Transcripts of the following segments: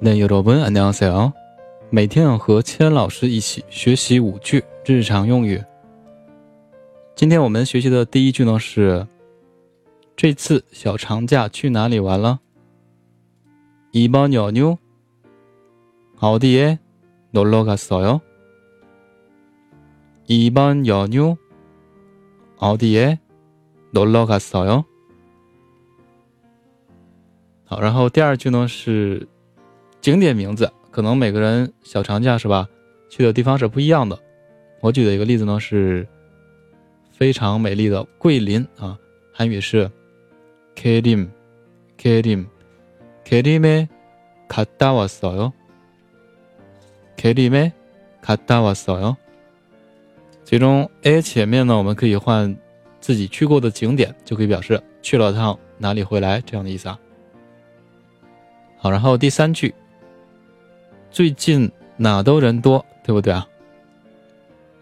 那여러분안녕하세요每天要和千老师一起学习五句日常用语。今天我们学习的第一句呢是：这次小长假去哪里玩了？이번연휴어디에놀러갔어 요？ 이번연휴어디에놀러갔어 요？ 好，然后第二句呢是。 景点名字可能每个人小长假是吧？去的地方是不一样的。我举的一个例子呢是非常美丽的桂林啊，韩语是 Kerim，Kerim，Kerim에 갔다 왔어요。 Kerim에 갔다 왔어요。 其中 a 前面呢，我们可以换自己去过的景点，就可以表示去了趟哪里回来这样的意思啊。好，然后第三句。 最近哪都人多，对不对啊？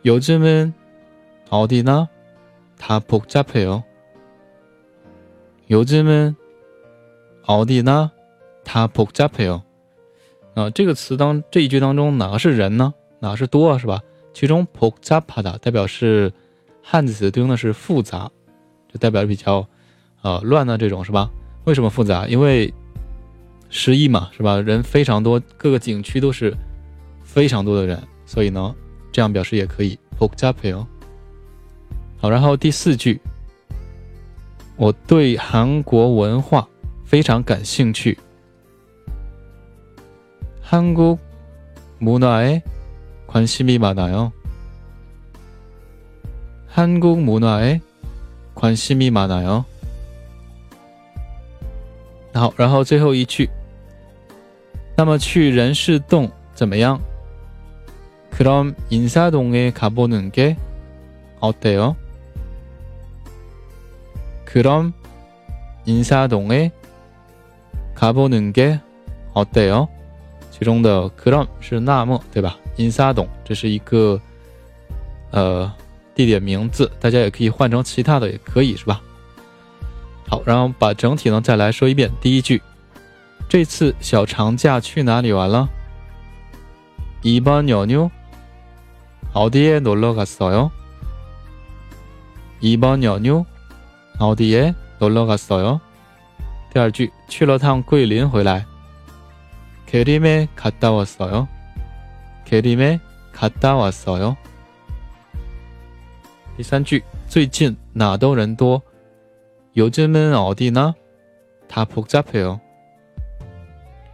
요즘은어디나다복잡해 요。 요즘은어디나다복잡해 요。 啊，这个词当这一句当中哪个是人呢？哪个是多啊？是吧？其中복잡하다代表是汉字词，对应的是复杂，就代表比较呃乱的这种是吧？为什么复杂？因为。 十亿嘛，是吧？人非常多，各个景区都是非常多的人，所以呢，这样表示也可以。好，然后第四句，我对韩国文化非常感兴趣。한국문화에관심이많아 요。 한국문화에관심이많아 요。 好，然后最后一句。 那么去仁寺洞怎么样？그럼인사동에가보는게어때 요？ 그럼인사동에가보는게어때 요？ 其中的그럼是那么，对吧？인사 동， 这是一个呃地点名字，大家也可以换成其他的，也可以是吧？好，然后把整体呢再来说一遍，第一句。 这次小长假去哪里玩了？이번연휴어디에놀러갔어 요？ 이번연휴어디에놀러갔어 요？ 第二句去了趟桂林回来。계림에갔다왔어 요。 계림에갔다왔어 요。 第三句最近哪都人多。요즘은어디나다복잡해 요。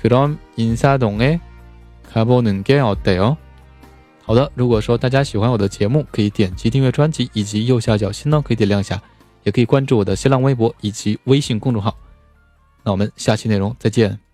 그럼인사동에가보는게어때 요？ 好的，如果说大家喜欢我的节目，可以点击订阅专辑，以及右下角心呢可以点亮一下，也可以关注我的新浪微博以及微信公众号。那我们下期内容再见。